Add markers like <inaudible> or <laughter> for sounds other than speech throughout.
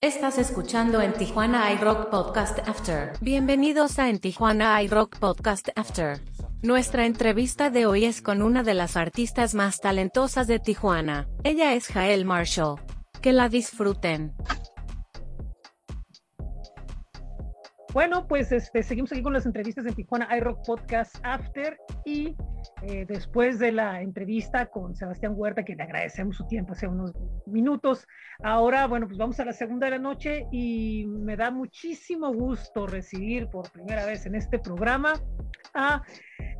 Estás escuchando en Tijuana iRock Podcast After. Bienvenidos a En Tijuana iRock Podcast After. Nuestra entrevista de hoy es con una de las artistas más talentosas de Tijuana. Ella es Jael Marshall. Que la disfruten. Bueno, pues este, seguimos aquí con las entrevistas en Tijuana iRock Podcast After y eh, después de la entrevista con Sebastián Huerta, que le agradecemos su tiempo hace unos minutos, ahora, bueno, pues vamos a la segunda de la noche y me da muchísimo gusto recibir por primera vez en este programa a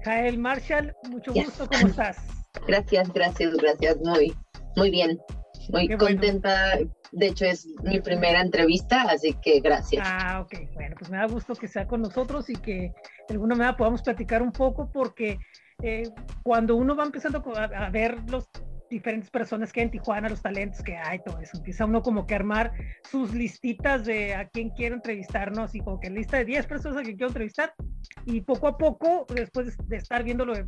Jael Marshall. Mucho gusto, ¿cómo estás? Gracias, gracias, gracias, muy, muy bien muy contenta. De hecho, es mi primera entrevista, así que gracias. Ah, ok. Bueno, pues me da gusto que sea con nosotros y que de alguna manera podamos platicar un poco, porque eh, cuando uno va empezando a, ver los diferentes personas que hay en Tijuana, los talentos que hay, todo eso. Empieza uno como que armar sus listitas de a quién quiero entrevistarnos y como que lista de 10 personas a quien quiero entrevistar. Y poco a poco, después de estar viendo lo de,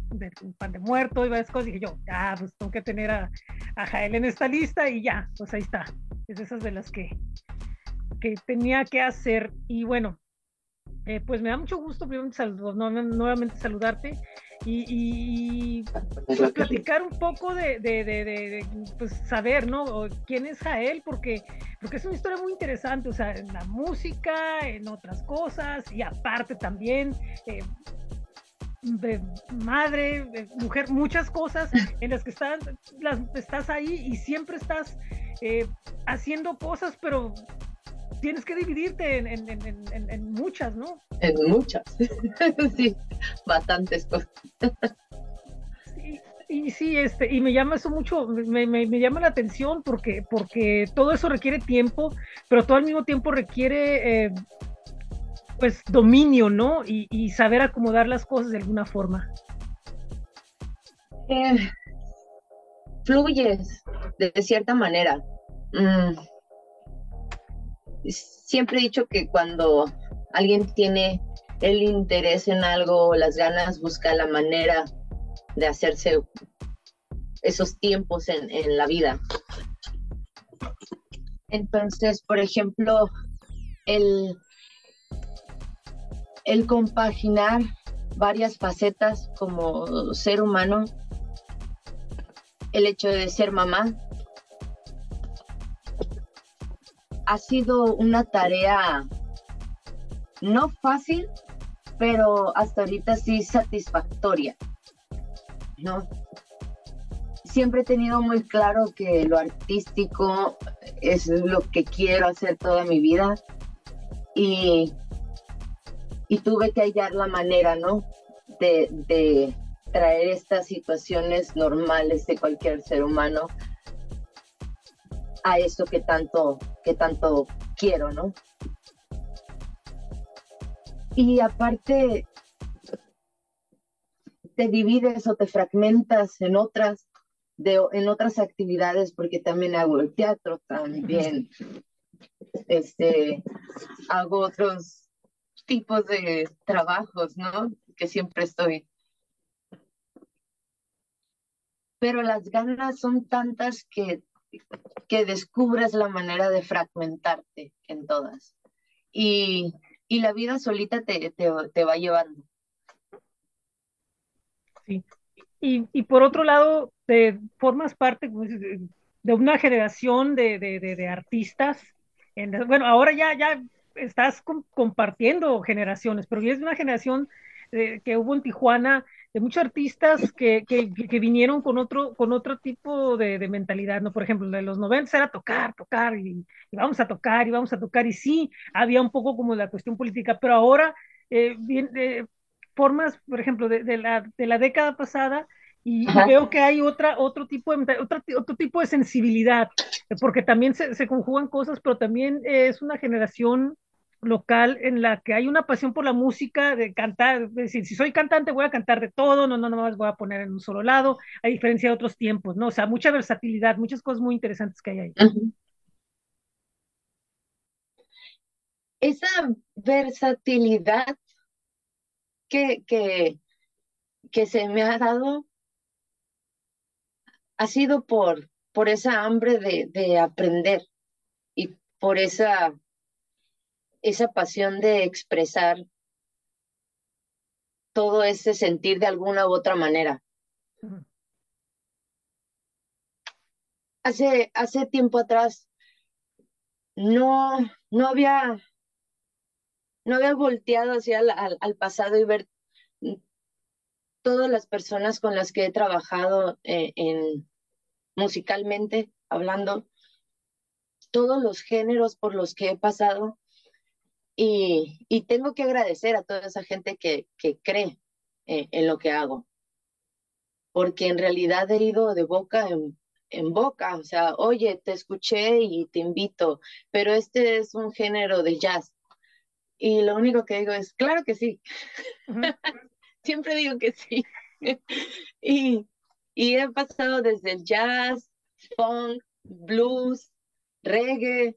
pan de muerto y varias cosas, dije yo, ya, pues tengo que tener a, a Jael en esta lista y ya, pues ahí está. Es esas de las que, que tenía que hacer. Y bueno, eh, pues me da mucho gusto nuevamente saludarte y, pues, platicar un poco de, pues, saber, ¿no? ¿Quién es Jael? Porque, porque es una historia muy interesante, o sea, en la música, en otras cosas, y aparte también... Eh, madre, mujer, muchas cosas en las que estás, las, estás ahí y siempre estás eh, haciendo cosas, pero tienes que dividirte en, muchas, ¿no? En muchas, <laughs> sí, bastantes cosas. y sí, este, y me llama eso mucho, me, llama la atención porque, porque todo eso requiere tiempo, pero todo al mismo tiempo requiere eh, pues dominio, ¿no? Y, saber acomodar las cosas de alguna forma. Eh, fluyes de, cierta manera. Mm, siempre he dicho que cuando alguien tiene el interés en algo, las ganas, busca la manera de hacerse esos tiempos en, la vida. Entonces, por ejemplo, el, el compaginar varias facetas como ser humano, el hecho de ser mamá, ha sido una tarea no fácil, pero hasta ahorita sí satisfactoria, ¿no? Siempre he tenido muy claro que lo artístico es lo que quiero hacer toda mi vida y, y tuve que hallar la manera, ¿no? De, de traer estas situaciones normales de cualquier ser humano a eso que tanto, que tanto quiero, ¿no? Y aparte, te divides o te fragmentas en otras, de, en otras actividades, porque también hago el teatro, también <laughs> este, hago otros tipos de trabajos, ¿no? Que siempre estoy. Pero las ganas son tantas que que descubres la manera de fragmentarte en todas. Y, la vida solita te, te, va llevando. Sí. Y, por otro lado, te formas parte de una generación de, artistas. bueno, ahora ya, ya estás compartiendo generaciones, pero es una generación eh, que hubo en Tijuana de muchos artistas que, que, vinieron con otro, con otro tipo de, de, mentalidad, ¿no? Por ejemplo, de los 90 era tocar, tocar, y, vamos a tocar, y vamos a tocar, y sí, había un poco como la cuestión política, pero ahora, eh, bien, eh, formas, por ejemplo, de, de, la, de la década pasada, y, veo que hay otra, otro, tipo de, otro, otro tipo de sensibilidad, porque también se, se conjugan cosas, pero también es una generación local en la que hay una pasión por la música, de cantar, es decir, si soy cantante voy a cantar de todo, no, no, no más voy a poner en un solo lado, a diferencia de otros tiempos, ¿no? O sea, mucha versatilidad, muchas cosas muy interesantes que hay ahí. Esa versatilidad que, que, que se me ha dado ha sido por, por esa hambre de, de aprender por esa, esa pasión de expresar todo ese sentir de alguna u otra manera. Hace, hace tiempo atrás no, no había, no había volteado hacia al, al pasado y ver todas las personas con las que he trabajado eh, en, musicalmente hablando, todos los géneros por los que he pasado y, y tengo que agradecer a toda esa gente que, que cree eh, en lo que hago, porque en realidad he ido de boca en, en boca, o sea, oye, te escuché y te invito, pero este es un género de jazz. Y lo único que digo es, claro que sí. <laughs> Siempre digo que sí. <laughs> y, y he pasado desde el jazz, funk, blues, reggae.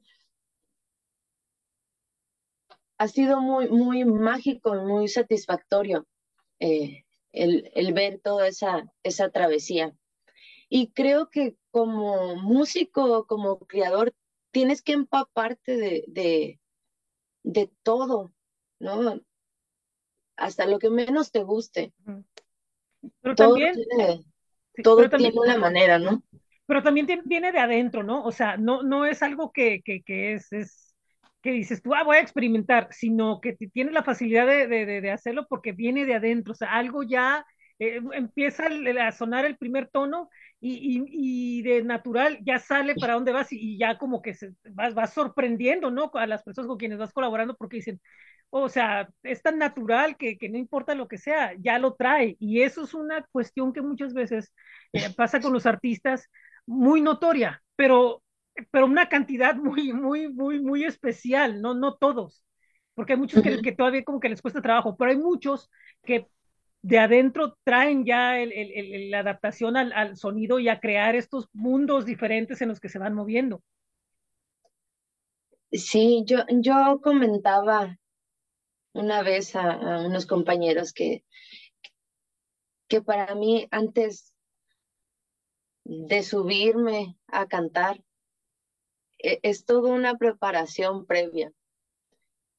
Ha sido muy, muy mágico y muy satisfactorio eh, el, el, ver toda esa, esa travesía. Y creo que como músico, como creador, tienes que empaparte de, de, de todo, ¿no? Hasta lo que menos te guste. Pero todo también, tiene, todo tiene una manera, ¿no? Pero también viene de adentro, ¿no? O sea, no, no es algo que, que, que es, es, que dices tú, ah, voy a experimentar, sino que tienes la facilidad de, de, de, hacerlo porque viene de adentro, o sea, algo ya eh, empieza a sonar el primer tono y, y, y, de natural ya sale para dónde vas y, y ya como que se, vas, vas sorprendiendo, ¿no? A las personas con quienes vas colaborando porque dicen, o sea, es tan natural que, que, no importa lo que sea, ya lo trae. Y eso es una cuestión que muchas veces eh, pasa con los artistas muy notoria, pero, pero una cantidad muy, muy, muy, muy especial, no, no todos. Porque hay muchos que, que todavía como que les cuesta trabajo, pero hay muchos que de adentro traen ya la adaptación al, sonido y a crear estos mundos diferentes en los que se van moviendo. Sí, yo, yo comentaba una vez a, unos compañeros que, que para mí antes de subirme a cantar e, es toda una preparación previa.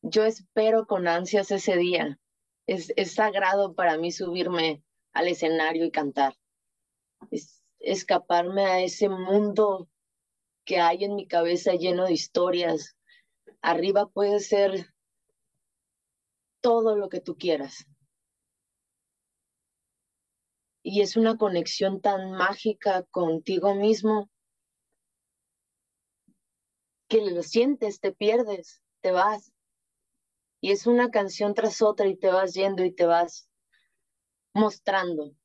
Yo espero con ansias ese día. Es, es sagrado para mí subirme al escenario y cantar. Es escaparme a ese mundo que hay en mi cabeza lleno de historias. Arriba puede ser todo lo que tú quieras. Y es una conexión tan mágica contigo mismo que lo sientes, te pierdes, te vas. Y es una canción tras otra y te vas yendo y te vas mostrando.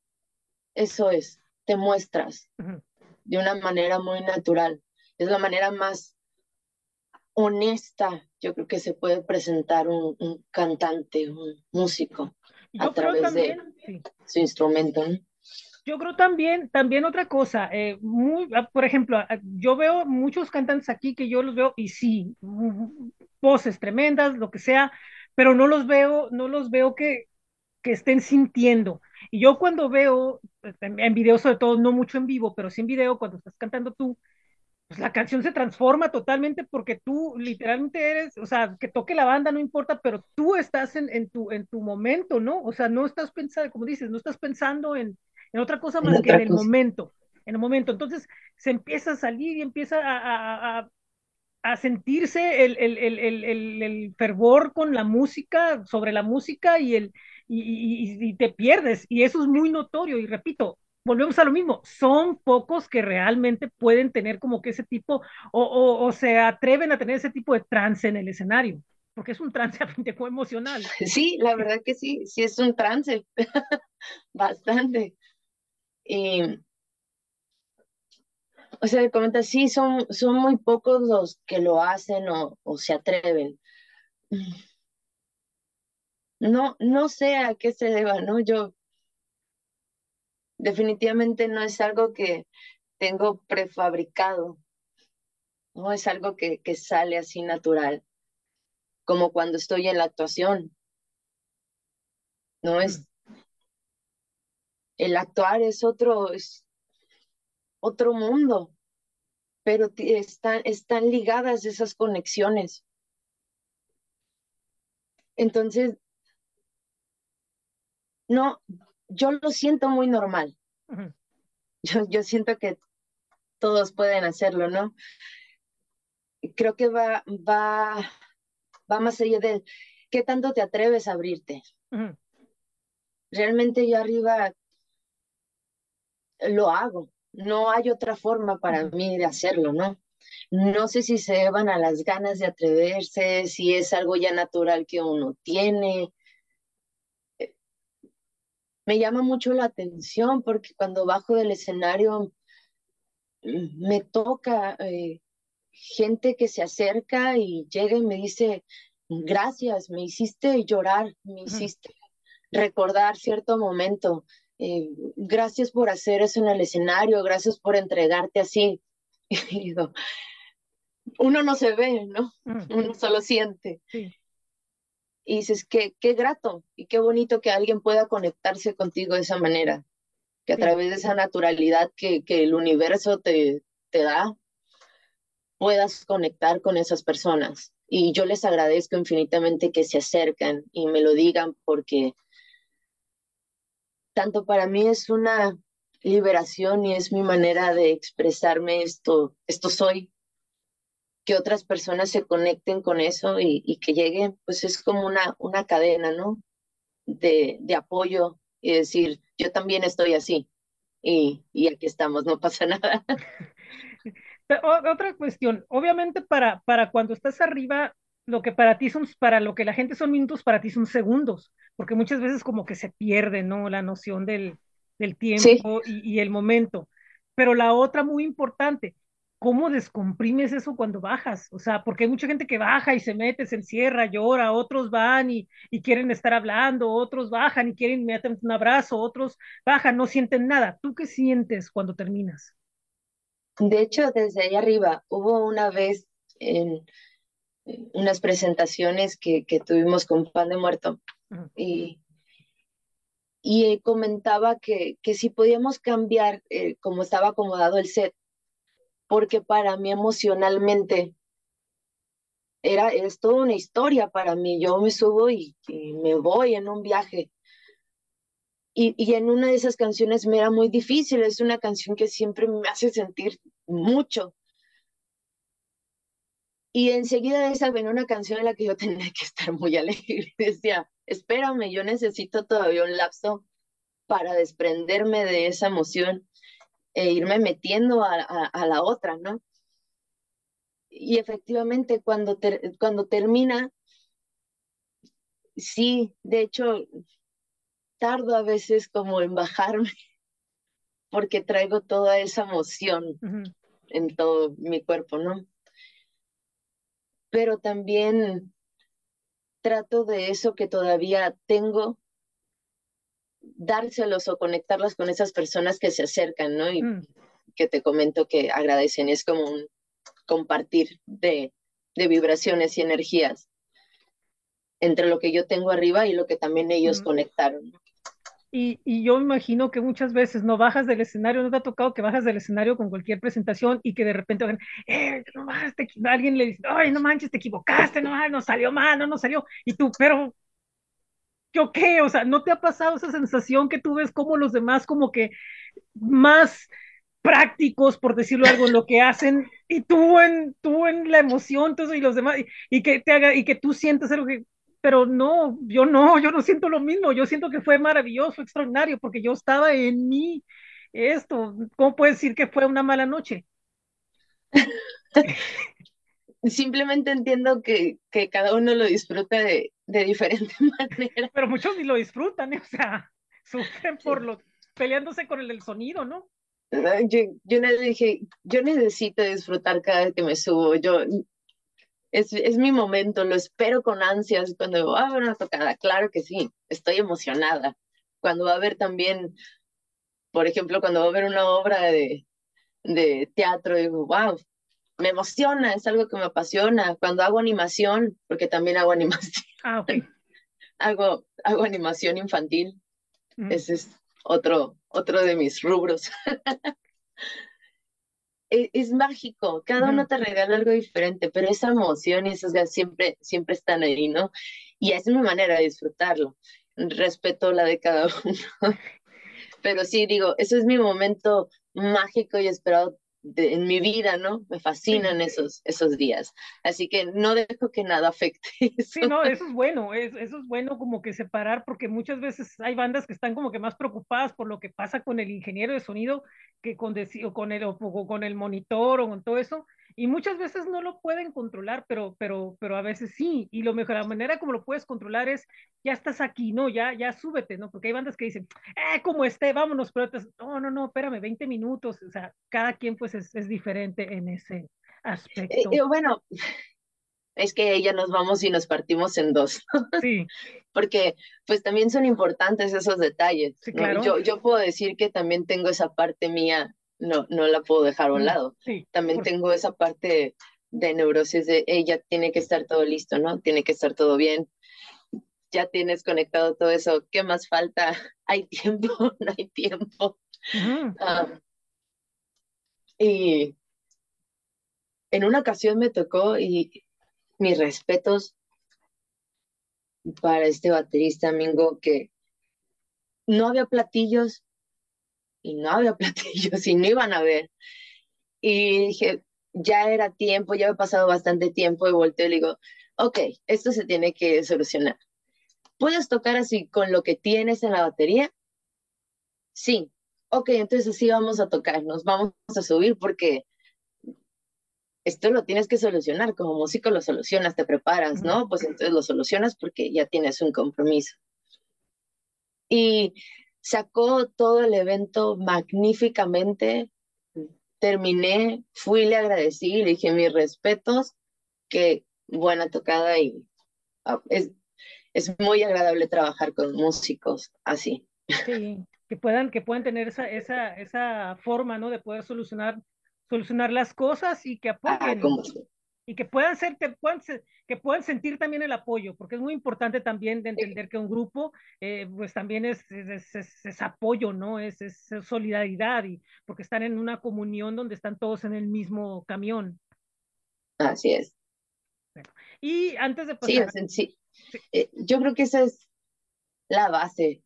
Eso es, te muestras uh -huh. de una manera muy natural. Es la manera más honesta, yo creo que se puede presentar un, un cantante, un músico, yo a través también, de sí. su instrumento. ¿no? Yo creo también, también otra cosa, eh, muy, ah, por ejemplo, ah, yo veo muchos cantantes aquí que yo los veo y sí, voces tremendas, lo que sea, pero no los veo, no los veo que, que estén sintiendo. Y yo cuando veo, en, en video sobre todo, no mucho en vivo, pero sí en video, cuando estás cantando tú, pues la canción se transforma totalmente porque tú literalmente eres, o sea, que toque la banda no importa, pero tú estás en, en, tu, en tu momento, ¿no? O sea, no estás pensando, como dices, no estás pensando en, en otra cosa más que en el momento, en el momento. Entonces se empieza a salir y empieza a, a, a, a sentirse el, el, el, el, fervor con la música, sobre la música y, el, y, y, y te pierdes. Y eso es muy notorio. Y repito, volvemos a lo mismo, son pocos que realmente pueden tener como que ese tipo o, o, o, se atreven a tener ese tipo de trance en el escenario, porque es un trance <laughs> emocional. Sí, la verdad que sí, sí es un trance, <laughs> bastante. Y, o sea, comenta, sí, son, son muy pocos los que lo hacen o, o se atreven. No, no sé a qué se deba, ¿no? Yo definitivamente no es algo que tengo prefabricado, no es algo que, que sale así natural, como cuando estoy en la actuación. No es, el actuar es otro, es otro mundo. pero están, están ligadas esas conexiones. Entonces, no, yo lo siento muy normal. yo, yo siento que todos pueden hacerlo, ¿no? Creo que va, va, va más allá de qué tanto te atreves a abrirte. Realmente yo arriba lo hago. No hay otra forma para mí de hacerlo, ¿no? No sé si se van a las ganas de atreverse, si es algo ya natural que uno tiene. Me llama mucho la atención porque cuando bajo del escenario mm, me toca eh, gente que se acerca y llega y me dice, gracias, me hiciste llorar, me hiciste recordar cierto momento. Eh, gracias por hacer eso en el escenario, gracias por entregarte así. <laughs> Y digo, uno no se ve, ¿no? Uno solo siente. Y dices, qué, qué grato y qué bonito que alguien pueda conectarse contigo de esa manera, que a través de esa naturalidad que, que el universo te, te da, puedas conectar con esas personas. Y yo les agradezco infinitamente que se acercan y me lo digan porque tanto para mí es una liberación y es mi manera de expresarme esto, esto soy, que otras personas se conecten con eso y, que lleguen, pues es como una, una cadena, ¿no? De, de apoyo y decir, yo también estoy así y, y aquí estamos, no pasa nada. <laughs> otra cuestión, obviamente para, para cuando estás arriba, lo que para ti son, para lo que la gente son minutos, para ti son segundos, porque muchas veces como que se pierde, ¿no? La noción del, del tiempo y, y, el momento. Pero la otra muy importante, ¿cómo descomprimes eso cuando bajas? O sea, porque hay mucha gente que baja y se mete, se encierra, llora, otros van y, y quieren estar hablando, otros bajan y quieren inmediatamente un abrazo, otros bajan, no sienten nada. ¿Tú qué sientes cuando terminas? De hecho, desde ahí arriba, hubo una vez en unas presentaciones que, que tuvimos con Pan de Muerto y, y comentaba que, que si podíamos cambiar eh, cómo estaba acomodado el set, porque para mí emocionalmente era, es toda una historia para mí. Yo me subo y me voy en un viaje y, y, en una de esas canciones me era muy difícil, es una canción que siempre me hace sentir mucho. Y enseguida de esa venía una canción en la que yo <laughs> tenía que estar muy alegre. Decía, espérame, yo necesito todavía un lapso para desprenderme de esa emoción e irme metiendo a, a, la otra, ¿no? Y efectivamente, cuando, cuando termina, sí, de hecho, tardo a veces como en bajarme porque traigo toda esa emoción en todo mi cuerpo, ¿no? Pero también trato de eso que todavía tengo, dárselos o conectarlas con esas personas que se acercan, ¿no? Y mm. que te comento que agradecen. Es como un compartir de, de vibraciones y energías entre lo que yo tengo arriba y lo que también ellos conectaron. Y, y, yo imagino que muchas veces no bajas del escenario, no te ha tocado que bajas del escenario con cualquier presentación y que de repente eh, no te, alguien le dice, ay, no manches, te equivocaste, no, no salió mal, no, no salió. Y tú, pero, ¿yo qué? O sea, ¿no te ha pasado esa sensación que tú ves como los demás como que más prácticos, por decirlo algo, en lo que hacen, y tú en, tú en la emoción, todo y los demás, y que te haga, y que tú sientas algo que, pero no, yo no, yo no siento lo mismo, yo siento que fue maravilloso, extraordinario, porque yo estaba en mí, esto, ¿cómo puedes decir que fue una mala noche? <laughs> Simplemente entiendo que, que cada uno lo disfruta de, de diferente <laughs> manera. Pero muchos ni lo disfrutan, ¿eh? o sea, <laughs> sufren por lo, peleándose con el, el sonido, ¿no? Yo, yo dije, yo necesito disfrutar cada vez que me subo. Yo es, es mi momento, lo espero con ansias cuando va a haber una tocada. Claro que sí, estoy emocionada. Cuando va a haber también, por ejemplo, cuando va a haber una obra de, de teatro, digo, wow, me emociona, es algo que me apasiona. Cuando hago animación, porque también hago <laughs> animación. Ah, hago, hago animación infantil. Ese es otro, otro de mis rubros. <laughs> e, es, mágico, cada uno te regala algo diferente, pero esa emoción y esas ganas siempre, siempre están ahí, ¿no? Y es mi manera de disfrutarlo. Respeto la de cada <laughs> uno. Pero sí, digo, eso es mi momento mágico y esperado en mi vida, ¿no? Me fascinan esos, esos días. Así que no dejo que nada afecte. <laughs> Eso. Sí, no, eso es bueno, es, eso es bueno como que separar, porque muchas veces hay bandas que están como que más preocupadas por lo que pasa con el ingeniero de sonido que con, o con, el, o con el monitor o con todo eso, y muchas veces no lo pueden controlar, pero, pero, pero a veces sí, y lo mejor, la manera como lo puedes controlar es, ya estás aquí, ¿no? Ya, ya súbete, ¿no? Porque hay bandas que dicen, eh, como esté, vámonos, pero otras, no, no, no, espérame, 20 minutos, o sea, cada quien pues es, es diferente en ese aspecto. Eh, bueno, es que ya nos vamos y nos partimos en dos. Sí. Porque pues también son importantes esos detalles. Sí, claro. yo, yo puedo decir que también tengo esa parte mía no, no la puedo dejar a un mm, lado. También tengo esa parte de neurosis de ella tiene que estar todo listo, ¿no? Tiene que estar todo bien. Ya tienes conectado todo eso. ¿Qué más falta? <laughs> ¿Hay tiempo? <laughs> ¿No hay tiempo? Ah, y en una ocasión me tocó y mis respetos para este baterista Mingo que no había platillos, y no había <laughs> platillos y no iban a ver. Y dije, ya era tiempo, ya había pasado bastante tiempo y volteo y le digo, ok, esto se tiene que solucionar. ¿Puedes tocar así con lo que tienes en la batería? Sí. Ok, entonces así vamos a tocar, nos vamos a subir porque esto lo tienes que solucionar, como músico lo solucionas, te preparas, ¿no? Pues entonces lo solucionas porque ya tienes un compromiso. Y sacó todo el evento magníficamente. Terminé, fui, le agradecí, le dije mis respetos, que buena tocada y ah, es, es muy agradable trabajar con músicos así. Sí, que puedan, que puedan tener esa, esa, esa forma, ¿no? De poder solucionar, solucionar las cosas y que ah, apoyen y que puedan ser, que puedan, que puedan sentir también el apoyo, porque es muy importante también de entender que un grupo, eh, pues también es, es, es, apoyo, ¿no? Es, solidaridad, y porque están en una comunión donde están todos en el mismo camión. Así es. y antes de pasar... Sí, sí. Eh, yo creo que esa es la base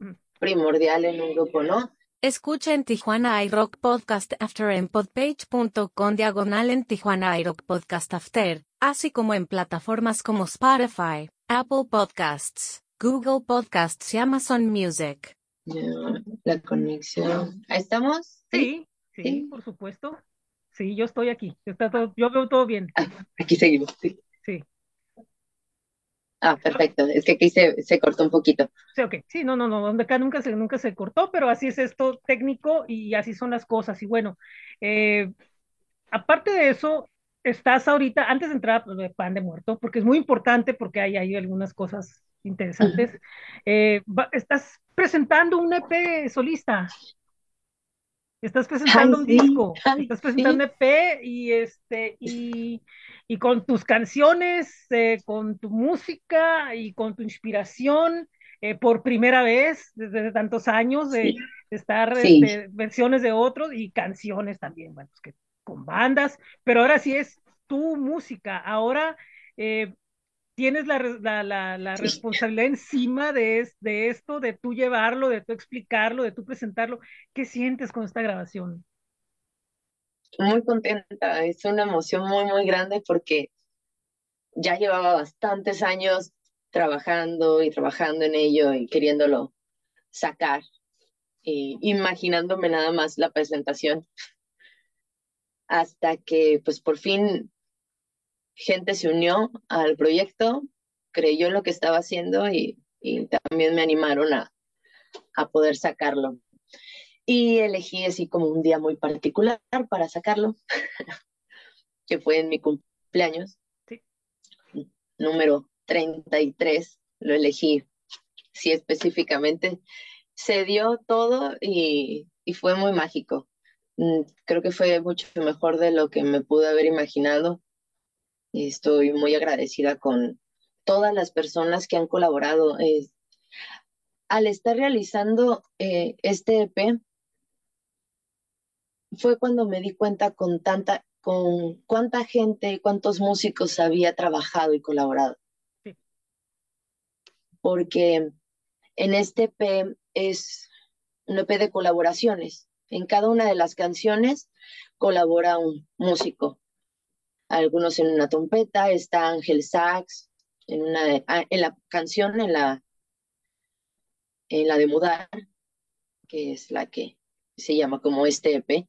mm. primordial en un grupo, ¿no? Escucha en Tijuana iRock Podcast After en podpage.com diagonal en Tijuana iRock Podcast After, así como en plataformas como Spotify, Apple Podcasts, Google Podcasts y Amazon Music. la conexión. ¿Ahí estamos? Sí, sí, por supuesto. Sí, yo estoy aquí. Está todo, yo veo todo bien. Ah, aquí seguimos, sí. Sí. Ah, perfecto. Es que aquí se, se, cortó un poquito. Sí, ok. Sí, no, no, no. Acá nunca se, nunca se cortó, pero así es esto técnico y así son las cosas. Y bueno, eh, aparte de eso, estás ahorita, antes de entrar a de pan de muerto, porque es muy importante, porque hay, hay algunas cosas interesantes. Eh, estás presentando un EP solista. Estás presentando un disco, estás presentando un EP y este, y y con tus canciones, eh, con tu música y con tu inspiración, eh, por primera vez desde tantos años de, estar este, versiones de otros y canciones también, bueno, pues que con bandas, pero ahora sí es tu música, ahora eh, tienes la, la, la, responsabilidad encima de, de esto, de tú llevarlo, de tú explicarlo, de tú presentarlo. ¿Qué sientes con esta grabación? muy contenta, es una emoción muy, muy grande porque ya llevaba bastantes años trabajando y trabajando en ello y queriéndolo sacar, y imaginándome nada más la presentación, hasta que pues por fin gente se unió al proyecto, creyó en lo que estaba haciendo y, y también me animaron a, a poder sacarlo y elegí así como un día muy particular para sacarlo, <laughs> que fue en mi cumpleaños, sí. número 33, lo elegí, sí específicamente. Se dio todo y, y fue muy mágico. Mm, creo que fue mucho mejor de lo que me pude haber imaginado. Estoy muy agradecida con todas las personas que han colaborado. al estar realizando eh, este EP, fue cuando me di cuenta con tanta, con cuánta gente y cuántos músicos había trabajado y colaborado. Porque en este EP es un EP de colaboraciones. En cada una de las canciones colabora un músico. Algunos en una trompeta, está Ángel Sax, en, una ah, en la canción, en la, en la de Mudar, que es la que se llama como este EP.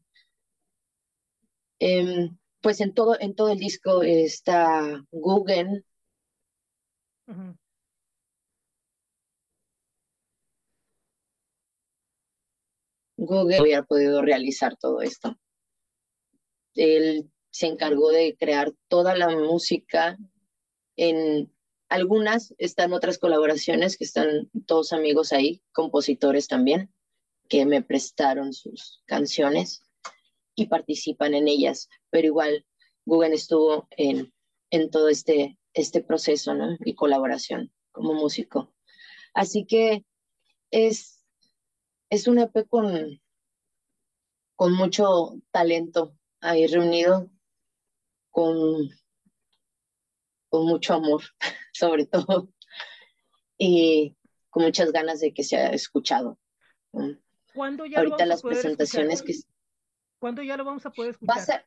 Em, pues en todo, en todo el disco está Google. Google hubiera podido realizar todo esto. Él se encargó de crear toda la música. En algunas están otras colaboraciones que están todos amigos ahí, compositores también, que me prestaron sus canciones y participan en ellas, pero igual Google estuvo en, en todo este, este proceso ¿no? y colaboración como músico. Así que es, es un EP con, con mucho talento ahí reunido, con, con mucho amor, <laughs> sobre todo, y con muchas ganas de que sea escuchado. ya Ahorita las presentaciones que ¿Cuándo ya lo vamos a poder escuchar?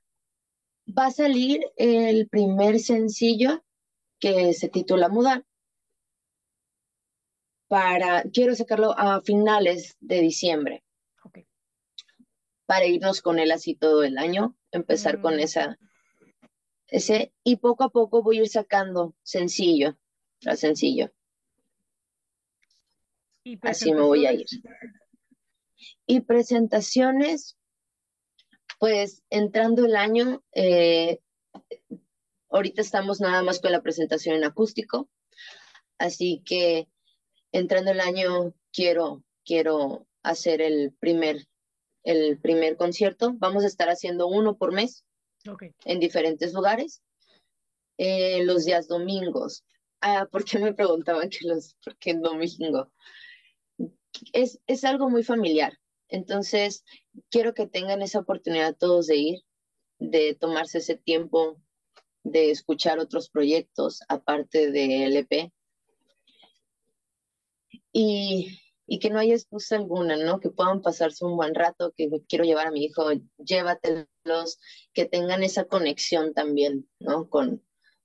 Va a, salir el primer sencillo que se titula Mudar. Para, quiero sacarlo a finales de diciembre. Para irnos con él así todo el año, empezar con mm. esa, ese, y poco a poco voy a ir sacando sencillo tras sencillo. Así me voy a ir. Y presentaciones, pues entrando el año, eh, ahorita estamos nada más con la presentación en acústico, así que entrando el año quiero, quiero hacer el primer, el primer concierto. Vamos a estar haciendo uno por mes en diferentes lugares, eh, los días domingos. Ah, ¿por qué me preguntaban que los, por qué domingo? Es, es algo muy familiar. Entonces, quiero que tengan esa oportunidad todos de ir, de tomarse ese tiempo, de escuchar otros proyectos aparte de LP. Y, y que no haya excusa alguna, ¿no? Que puedan pasarse un buen rato, que quiero llevar a mi hijo, llévatelos, que tengan esa conexión también, ¿no? Con,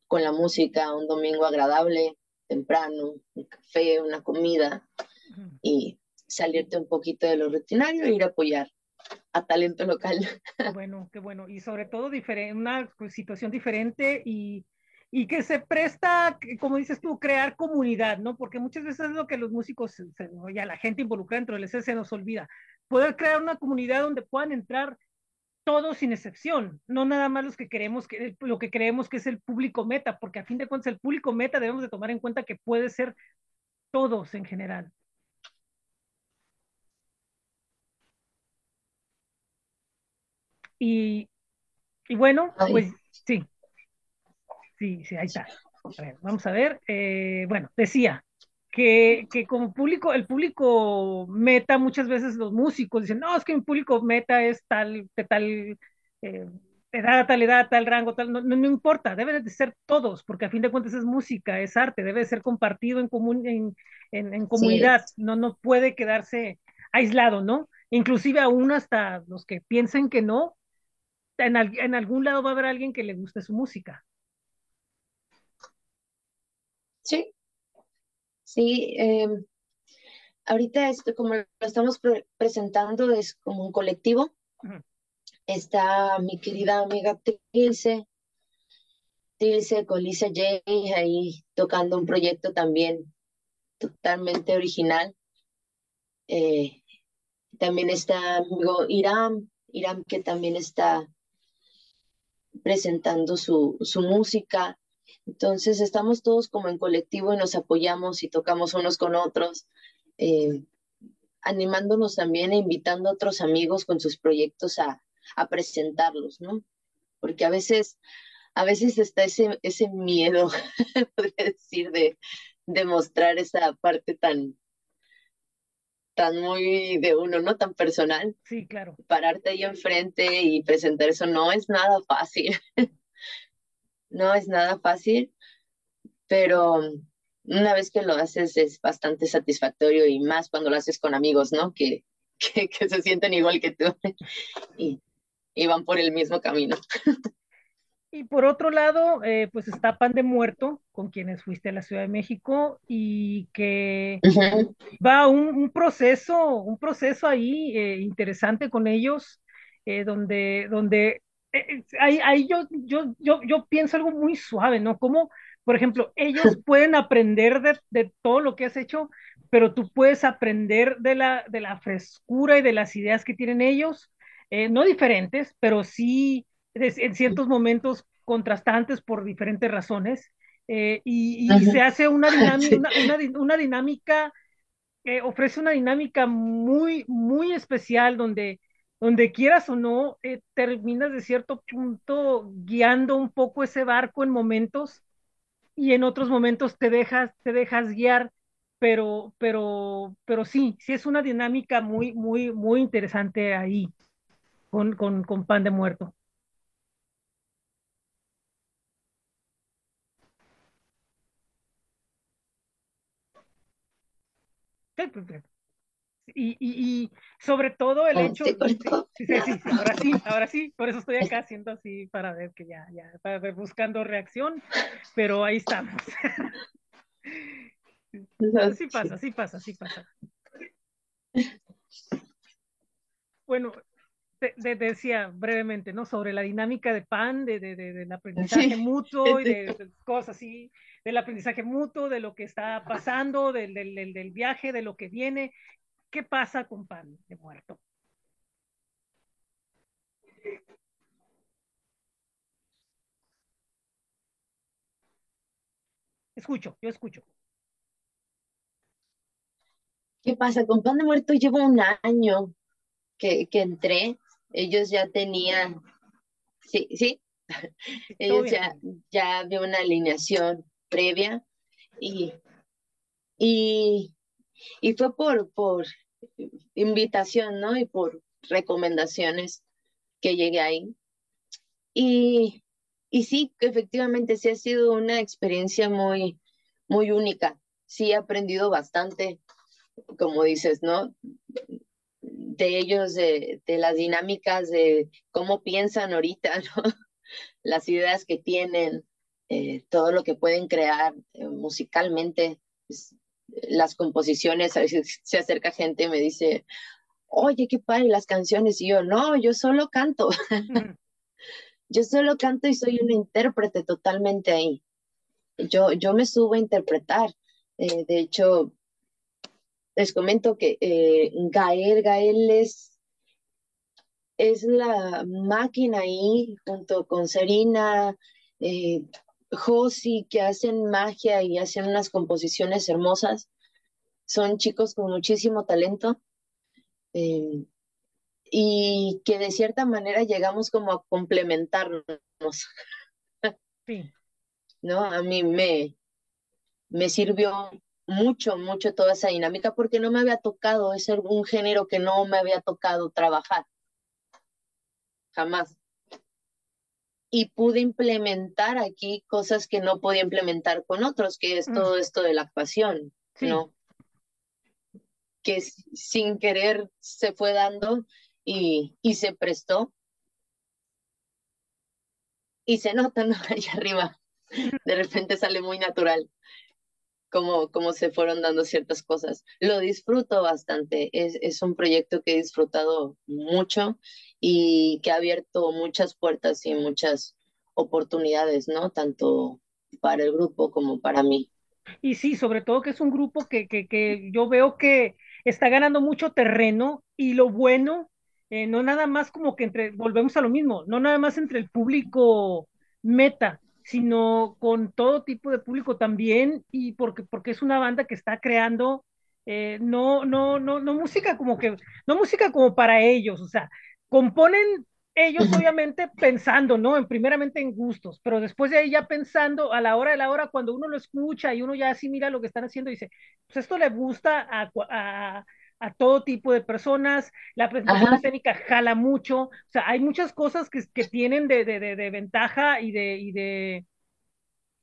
con la música, un domingo agradable, temprano, un café, una comida. Y, salirte un poquito de lo rutinario e ir a apoyar a talento local. Qué bueno, qué bueno. Y sobre todo una situación diferente y, y que se presta, como dices tú, crear comunidad, ¿no? Porque muchas veces es lo que los músicos ya la gente involucrada dentro del ESE se nos olvida. Poder crear una comunidad donde puedan entrar todos sin excepción, no nada más los que queremos que lo que creemos que es el público meta, porque a fin de cuentas el público meta debemos de tomar en cuenta que puede ser todos en general. Y, y bueno, pues sí, sí, sí, ahí está. vamos a ver. Eh, bueno, decía que, que, como público, el público meta, muchas veces los músicos dicen, no, es que mi público meta es tal, de tal eh, edad, tal edad, tal rango, tal, no, no, importa, deben de ser todos, porque a fin de cuentas es música, es arte, debe de ser compartido en, común, en, en, en comunidad, no, no puede quedarse aislado, ¿no? Inclusive aún hasta los que piensen que no, en, algún lado va a haber alguien que le guste su música. Sí, sí. Em, ahorita esto, como lo estamos presentando, es como un colectivo. Está mi querida amiga Tilce, Tilce con Lisa J ahí tocando un proyecto también totalmente original. Eh, también está amigo Iram, Iram que también está presentando su, su música. Entonces estamos todos como en colectivo y nos apoyamos y tocamos unos con otros, eh, animándonos también e invitando a otros amigos con sus proyectos a, a presentarlos, ¿no? Porque a veces, a veces está ese, ese miedo, <laughs> podría decir, de, de mostrar esa parte tan, tan muy de uno, ¿no? Tan personal. Sí, claro. Pararte ahí enfrente y presentar eso no es nada fácil. <laughs> no es nada fácil, pero una vez que lo haces es bastante satisfactorio y más cuando lo haces con amigos, ¿no? Que, <laughs> que, se sienten igual que tú <laughs> y, y van por el mismo camino. Y por otro lado, eh, pues está Pan de Muerto, con quienes fuiste a la Ciudad de México y que va un, proceso, un proceso ahí eh, interesante con ellos, eh, donde, donde ahí, ahí yo, yo, yo, yo pienso algo muy suave, ¿no? Como, por ejemplo, ellos <laughs> pueden aprender de, de, todo lo que has hecho, pero tú puedes aprender de la, de la frescura y de las ideas que tienen ellos, no diferentes, pero sí en ciertos momentos contrastantes por diferentes razones, eh, y, se hace una <laughs> dinámica, una, dinámica, que ofrece una dinámica muy, muy especial donde, donde quieras o no, eh, terminas de cierto punto guiando un poco ese barco en momentos y en otros momentos te dejas, te dejas guiar, pero, pero, pero sí, sí es una dinámica muy, muy, muy interesante ahí con, con, con Pan de Muerto. Y, y, sobre todo el hecho, sí, sí, sí, ahora sí, <laughs> ahora sí, por eso estoy acá haciendo así para ver que ya, ya, para ver, buscando reacción, pero ahí estamos. <laughs> Sí pasa, sí pasa, sí pasa. Bueno, te, decía brevemente, ¿no? Sobre la dinámica de PAN, de, de, de del aprendizaje mutuo y de, <laughs> cosas así, del aprendizaje mutuo, de lo que está pasando, del, del, del, viaje, de lo que viene. ¿Qué pasa con PAN de muerto? Escucho, yo escucho. ¿Qué pasa? Con Pan de Muerto llevo un año que, que entré ellos ya tenían, sí, sí, <laughs> ellos ya, ya había una alineación previa y, y, y fue por, por invitación, ¿no? Y por recomendaciones que llegué ahí. Y, y sí, efectivamente, sí ha sido una experiencia muy, muy única. Sí he aprendido bastante, como dices, ¿no? de ellos, de, las dinámicas, de cómo piensan ahorita, <laughs> las ideas que tienen, eh, todo lo que pueden crear eh, musicalmente, las composiciones, a veces se acerca gente y me dice, oye, qué padre las canciones, y yo, no, yo solo canto, <laughs> yo solo canto y soy una intérprete totalmente ahí. Yo, yo me subo a interpretar. Eh, de hecho, les comento que eh, Gael, Gael es, es la máquina ahí, junto con Serina, eh, Josi, que hacen magia y hacen unas composiciones hermosas. Son chicos con muchísimo talento. Eh, y que de cierta manera llegamos como a complementarnos. Sí. ¿No? A mí me, me sirvió mucho, mucho toda esa dinámica porque no me había tocado, es un género que no me había tocado trabajar. Jamás. Y pude implementar aquí cosas que no podía implementar con otros, que es mm. todo esto de la actuación, ¿no? Que sin querer se fue dando y, y se prestó. Y se nota, ¿no? <laughs> Allá arriba. De repente sale muy natural cómo, se fueron dando ciertas cosas. Lo disfruto bastante, es, es un proyecto que he disfrutado mucho y que ha abierto muchas puertas y muchas oportunidades, ¿no? Tanto para el grupo como para mí. Y sí, sobre todo que es un grupo que, que, que yo veo que está ganando mucho terreno y lo bueno, eh, no nada más como que entre, volvemos a lo mismo, no nada más entre el público meta, sino con todo tipo de público también, y porque, porque es una banda que está creando eh, no, no, no, no música como que, no música como para ellos, o sea, componen ellos obviamente pensando, ¿no? En primeramente en gustos, pero después de ahí ya pensando a la hora de la hora, cuando uno lo escucha y uno ya así mira lo que están haciendo, dice, pues esto le gusta a, a todo tipo de personas, la presentación escénica jala mucho, o sea, hay muchas cosas que, que tienen de, de, de, ventaja y de, y de,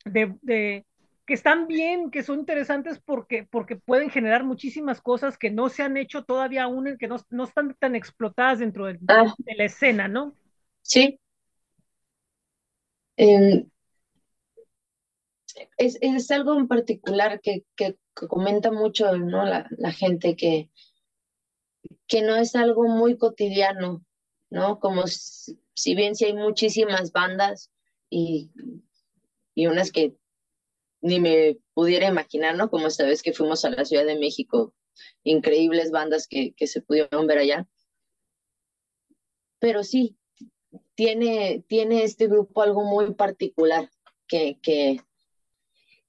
de, que están bien, que son interesantes porque, porque pueden generar muchísimas cosas que no se han hecho todavía aún, que no, no están tan explotadas dentro de, ah. la escena, ¿no? Sí. Em, es, es, algo en particular que, que, comenta mucho ¿no? la, la, gente que, que no es algo muy cotidiano, ¿no? Como si, si bien si hay muchísimas bandas y, y unas que ni me pudiera imaginar, ¿no? Como esta vez que fuimos a la Ciudad de México, increíbles bandas que, que se pudieron ver allá. Pero sí, tiene, tiene este grupo algo muy particular que, que,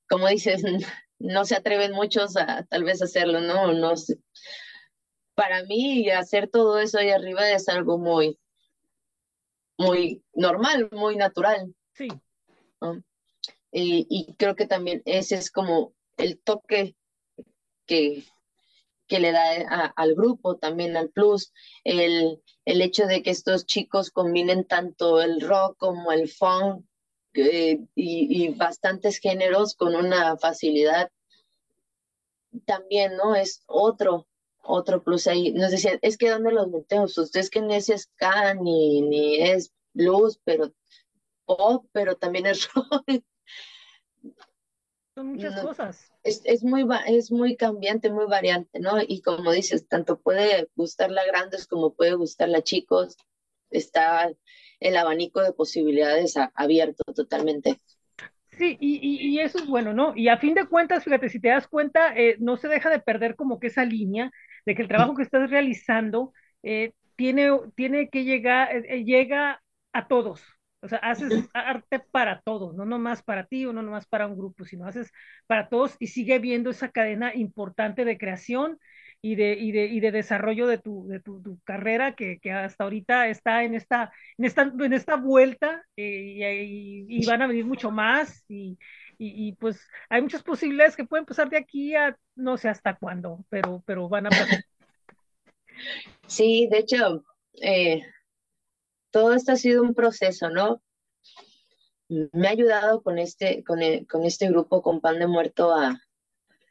como dices, <laughs> no se atreven muchos a tal vez hacerlo, ¿no? no sé. Para mí hacer todo eso ahí arriba es algo muy, muy normal, muy natural. Sí. Eh, y creo que también ese es como el toque que, que le da al grupo, también al plus, el, el hecho de que estos chicos combinen tanto el rock como el funk eh, y, y, bastantes géneros con una facilidad también, ¿no? Es otro, otro plus ahí. Nos decían, es que ¿dónde los metemos? Ustedes que ni es ska, ni, ni es blues, pero pop, pero también es <laughs> rock. Son muchas cosas. Es, es, muy, es muy cambiante, muy variante, ¿no? Y como dices, tanto puede gustarla a grandes como puede gustarla a chicos. Está el abanico de posibilidades abierto totalmente. Sí, y, y, eso es bueno, ¿no? Y a fin de cuentas, fíjate, si te das cuenta, eh, no se deja de perder como que esa línea de que el trabajo que estás realizando eh, tiene, tiene que llegar, eh, llega a todos, o sea, haces arte para todos, no nomás para ti o no nomás para un grupo, sino haces para todos y sigue viendo esa cadena importante de creación y de, y de, y de desarrollo de tu, de tu, carrera que, que, hasta ahorita está en esta, en esta, en esta vuelta eh, y, van a venir mucho más y, y, pues hay muchas posibilidades que pueden pasar de aquí a no sé hasta cuándo, pero, pero van a pasar. Sí, de hecho, eh, todo esto ha sido un proceso, ¿no? Me ha ayudado con este, con, con este grupo, con Pan de Muerto, a,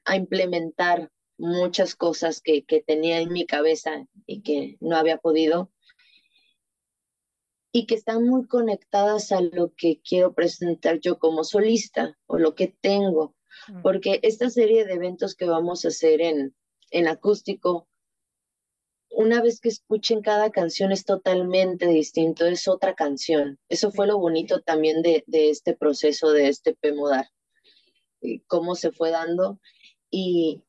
a implementar muchas cosas que, que tenía en mi cabeza y que no había podido y que están muy conectadas a lo que quiero presentar yo como solista o lo que tengo, mm. porque esta serie de eventos que vamos a hacer en, en acústico una vez que escuchen cada canción es totalmente distinto, es otra canción. Eso fue lo bonito también de, este proceso, de este Pemodar, cómo se fue dando y,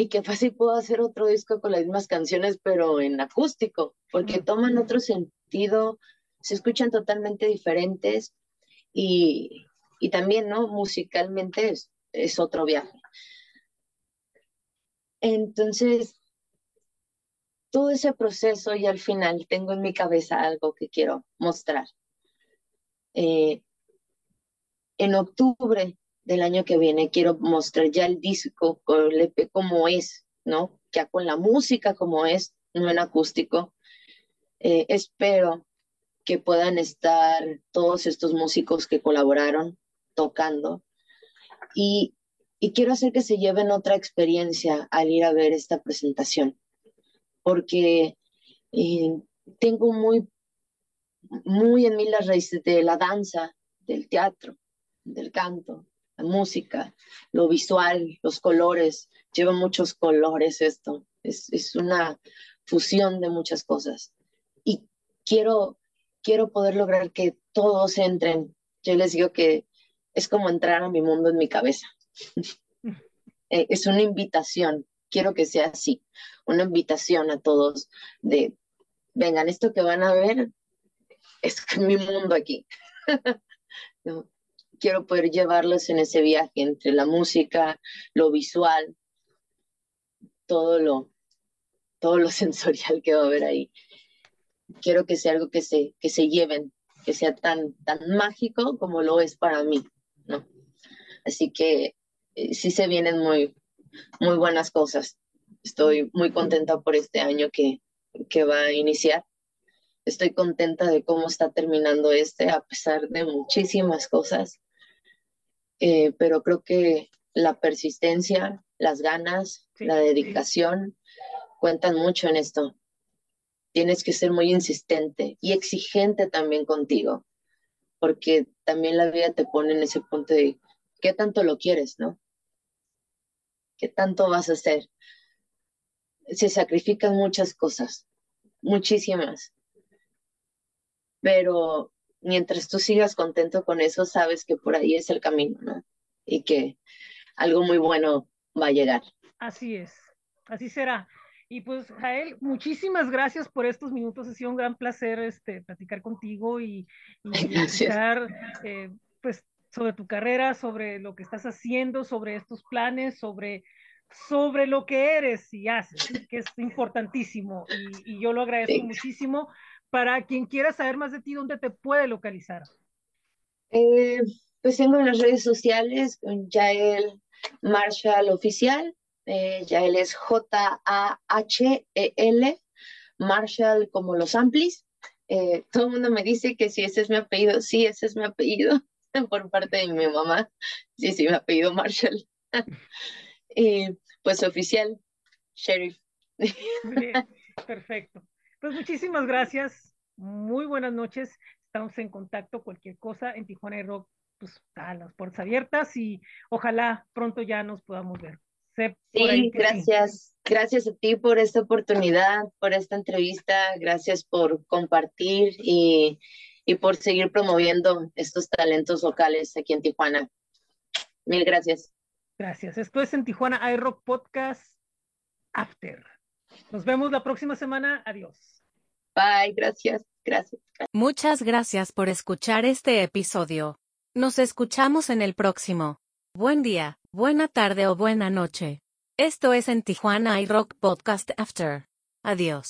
y que fácil puedo hacer otro disco con las mismas canciones, pero en acústico, porque toman otro sentido, se escuchan totalmente diferentes y, y también, ¿no? Musicalmente es, es otro viaje. Entonces, todo ese proceso y al final tengo en mi cabeza algo que quiero mostrar. Eh, en octubre del año que viene quiero mostrar ya el disco el EP como es, ¿no? Ya con la música como es, no en acústico. Eh, espero que puedan estar todos estos músicos que colaboraron tocando y, y quiero hacer que se lleven otra experiencia al ir a ver esta presentación porque eh, tengo muy, muy en mí las raíces de la danza, del teatro, del canto, la música, lo visual, los colores. Lleva muchos colores esto. Es, es una fusión de muchas cosas. Y quiero, quiero poder lograr que todos entren. Yo les digo que es como entrar a mi mundo en mi cabeza. <laughs> Eh, es una invitación quiero que sea así, una invitación a todos de, vengan, esto que van a ver es <laughs> mi mundo aquí. <laughs> Quiero poder llevarlos en ese viaje entre la música, lo visual, todo lo, todo lo <laughs> sensorial que va a haber ahí. Quiero que sea algo que se, que se lleven, que sea tan, tan mágico como lo es para mí, ¿no? Así que eh, sí se vienen muy, muy buenas cosas. Estoy muy contenta por este año que, que va a iniciar. Estoy contenta de cómo está terminando este, a pesar de muchísimas cosas. Eh, pero creo que la persistencia, las ganas, la dedicación cuentan mucho en esto. Tienes que ser muy insistente y exigente también contigo, porque también la vida te pone en ese punto de qué tanto lo quieres, ¿no? ¿Qué tanto vas a hacer? Se sacrifican muchas cosas, muchísimas. Pero mientras tú sigas contento con eso, sabes que por ahí es el camino, ¿no? Y que algo muy bueno va a llegar. Así es, así será. Y pues, Jael, muchísimas gracias por estos minutos. Ha sido un gran placer este, platicar contigo y, y <laughs> eh, pues, sobre tu carrera, sobre lo que estás haciendo, sobre estos planes, sobre, sobre lo que eres y haces, que es importantísimo. Y, y yo lo agradezco muchísimo. Para quien quiera saber más de ti, ¿dónde te puede localizar? Eh, pues tengo en las redes sociales con Jael Marshall Oficial. Eh, Jael es J-A-H-E-L, Marshall como los amplis. Eh, todo el mundo me dice que si ese es mi apellido, sí, ese es mi apellido <laughs> por parte de mi mamá. Sí, sí, mi apellido Marshall. y <laughs> pues oficial, sheriff. perfecto. Pues muchísimas gracias. Muy buenas noches. Estamos en contacto. Cualquier cosa en Tijuana y Rock, pues a las puertas abiertas y ojalá pronto ya nos podamos ver. sí, gracias. Gracias a ti por esta oportunidad, por esta entrevista. Gracias por compartir y, y por seguir promoviendo estos talentos locales aquí en Tijuana. Mil gracias. Gracias. Esto es en Tijuana iRock Podcast After. Nos vemos la próxima semana. Adiós. Bye, gracias, gracias. Muchas gracias por escuchar este episodio. Nos escuchamos en el próximo. Buen día, buena tarde o buena noche. Esto es en Tijuana iRock Podcast After. Adiós.